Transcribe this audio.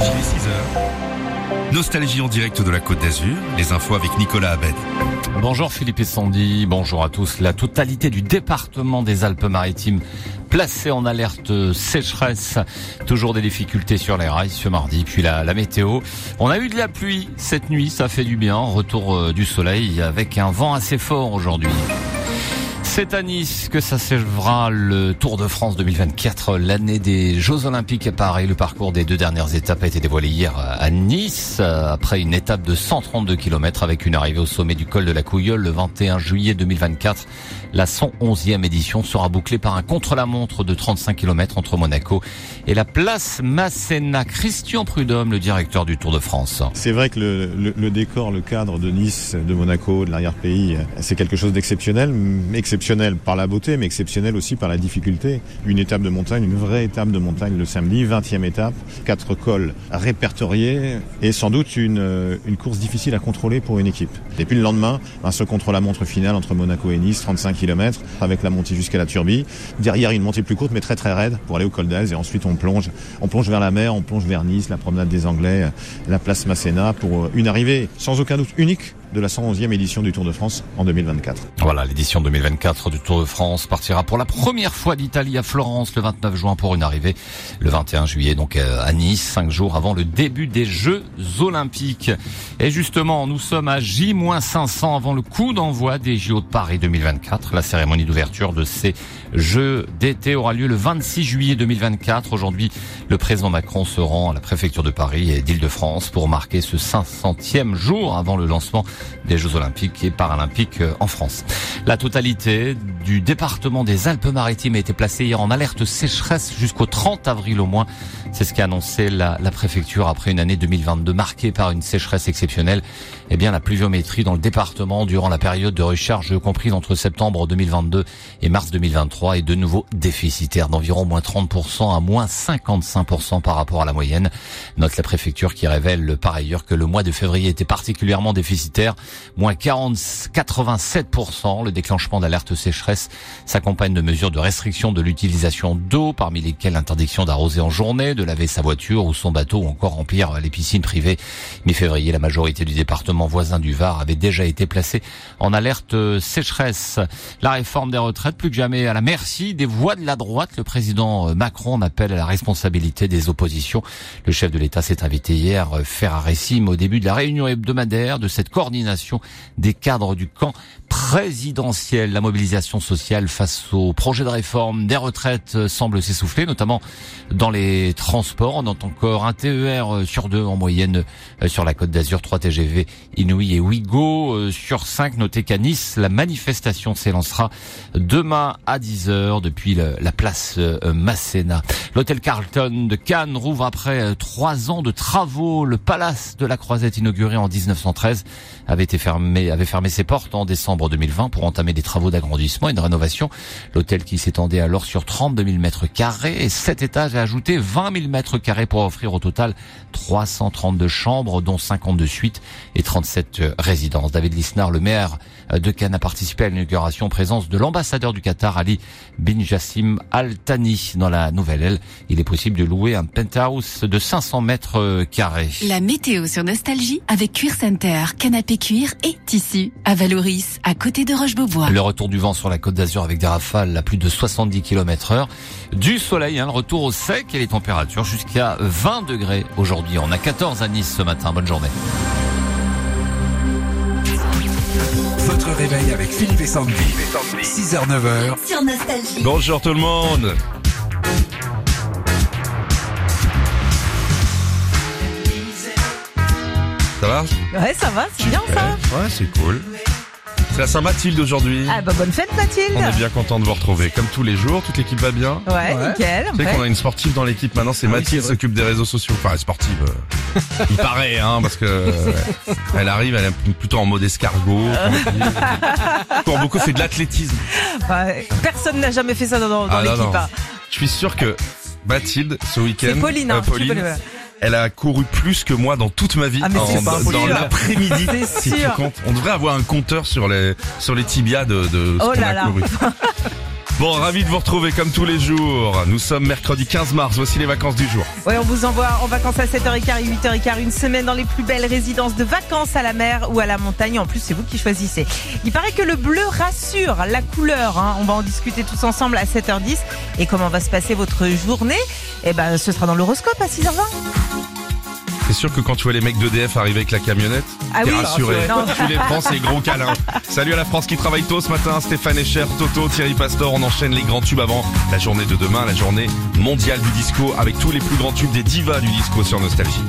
Nostalgie, 6h. Nostalgie en direct de la Côte d'Azur. Les infos avec Nicolas Abed. Bonjour Philippe et Sandy, bonjour à tous. La totalité du département des Alpes-Maritimes placé en alerte sécheresse. Toujours des difficultés sur les rails ce mardi. Puis la, la météo. On a eu de la pluie cette nuit, ça fait du bien. Retour euh, du soleil avec un vent assez fort aujourd'hui. C'est à Nice que s'achèvera le Tour de France 2024, l'année des Jeux Olympiques à Paris. Le parcours des deux dernières étapes a été dévoilé hier à Nice, après une étape de 132 km avec une arrivée au sommet du col de la Couilleule le 21 juillet 2024. La 111e édition sera bouclée par un contre-la-montre de 35 km entre Monaco et la place Masséna. Christian Prudhomme, le directeur du Tour de France. C'est vrai que le, le, le, décor, le cadre de Nice, de Monaco, de l'arrière-pays, c'est quelque chose d'exceptionnel, exceptionnel par la beauté, mais exceptionnel aussi par la difficulté. Une étape de montagne, une vraie étape de montagne le samedi, 20e étape, quatre cols répertoriés et sans doute une, course difficile à contrôler pour une équipe. Et puis le lendemain, un ce contre-la-montre final entre Monaco et Nice, 35 km avec la montée jusqu'à la Turbie. Derrière, une montée plus courte mais très très raide pour aller au col d'Az et ensuite on plonge, on plonge vers la mer, on plonge vers Nice, la promenade des Anglais, la place Masséna pour une arrivée sans aucun doute unique de la 111e édition du Tour de France en 2024. Voilà, l'édition 2024 du Tour de France partira pour la première fois d'Italie à Florence le 29 juin pour une arrivée le 21 juillet donc euh, à Nice, cinq jours avant le début des Jeux Olympiques. Et justement, nous sommes à J-500 avant le coup d'envoi des JO de Paris 2024. La cérémonie d'ouverture de ces Jeux d'été aura lieu le 26 juillet 2024. Aujourd'hui, le président Macron se rend à la préfecture de Paris et d'Île-de-France pour marquer ce 500e jour avant le lancement des Jeux Olympiques et Paralympiques en France. La totalité du département des Alpes-Maritimes a été placée hier en alerte sécheresse jusqu'au 30 avril au moins. C'est ce qu'a annoncé la, la, préfecture après une année 2022 marquée par une sécheresse exceptionnelle. Eh bien, la pluviométrie dans le département durant la période de recharge comprise entre septembre 2022 et mars 2023 est de nouveau déficitaire d'environ moins 30% à moins 55% par rapport à la moyenne. Note la préfecture qui révèle par ailleurs que le mois de février était particulièrement déficitaire, moins 40, 87%. Le déclenchement d'alerte sécheresse s'accompagne de mesures de restriction de l'utilisation d'eau, parmi lesquelles l'interdiction d'arroser en journée, de laver sa voiture ou son bateau ou encore remplir les piscines privées. Mi-février, la majorité du département voisin du Var avait déjà été placée en alerte sécheresse. La réforme des retraites, plus que jamais à la merci des voix de la droite. Le président Macron appelle à la responsabilité des oppositions. Le chef de l'État s'est invité hier récit au début de la réunion hebdomadaire de cette coordination des cadres du camp présidentiel. La mobilisation sociale face au projet de réforme des retraites semble s'essouffler, notamment dans les transports. On entend encore un TER sur deux en moyenne sur la côte d'Azur, 3 TGV Inouï et Ouigo sur 5. Notez qu'à Nice, la manifestation s'élancera demain à 10h depuis la place Masséna. L'hôtel Carlton de Cannes rouvre après trois ans de travaux. Le palace de la Croisette inauguré en 1913 avait été fermé, avait fermé ses portes en décembre 2020 pour entamer des travaux d'agrandissement et de rénovation. L'hôtel qui s'étendait alors sur 32 000 mètres carrés et 7 étages a ajouté 20 000 mètres carrés pour offrir au total 332 chambres, dont 52 suites et 37 résidences. David Lisnard, le maire de Cannes, a participé à l'inauguration en présence de l'ambassadeur du Qatar, Ali Bin Jassim Al Thani. Dans la nouvelle aile, il est possible de louer un penthouse de 500 mètres carrés. La météo sur Nostalgie avec Cuir Center, canapé cuir et tissu à Valoris, à côté de Roche-Beaubois. Le retour du vent sur la côte d'Azur avec des rafales à plus de 70 km heure. Du soleil, hein, le retour au sec et les températures jusqu'à 20 degrés aujourd'hui. On a 14 à Nice ce matin. Bonne journée. Votre réveil avec Philippe et Sandy. 6h-9h. Sur Nostalgie. Bonjour tout le monde. Ça va? Ouais, ça va, c'est bien ça. Ouais, c'est cool. C'est la Saint-Mathilde aujourd'hui. Ah bah bonne fête Mathilde. On est bien content de vous retrouver. Comme tous les jours, toute l'équipe va bien. Ouais, nickel. Tu sais qu'on a une sportive dans l'équipe maintenant, c'est Mathilde qui s'occupe des réseaux sociaux. Enfin, sportive. euh, il paraît, hein, parce que euh, elle arrive, elle est plutôt en mode escargot. Pour beaucoup, c'est de l'athlétisme. Ouais, Personne n'a jamais fait ça dans, dans Ah, non, l'équipe. non. hein. Je suis sûr que Mathilde, ce week-end, C'est Pauline, hein, euh, c'est Pauline, Pauline, ouais. Elle a couru plus que moi dans toute ma vie. Ah, mais en- dans l'après-midi. Si tu comptes. On devrait avoir un compteur sur les sur les tibias de, de ce Oh qu'on là a là. couru. Bon, ravi de vous retrouver comme tous les jours. Nous sommes mercredi 15 mars, voici les vacances du jour. Ouais, on vous envoie en vacances à 7h15 et 8h15 une semaine dans les plus belles résidences de vacances à la mer ou à la montagne. En plus, c'est vous qui choisissez. Il paraît que le bleu rassure la couleur. hein. On va en discuter tous ensemble à 7h10. Et comment va se passer votre journée? Eh ben, ce sera dans l'horoscope à 6h20. C'est sûr que quand tu vois les mecs d'EDF arriver avec la camionnette, Ah t'es oui, rassuré. non. Tu les prends, c'est gros câlin. Salut à la France qui travaille tôt ce matin. Stéphane Echer, Toto, Thierry Pastor. On enchaîne les grands tubes avant la journée de demain, la journée mondiale du disco avec tous les plus grands tubes des divas du disco sur Nostalgie.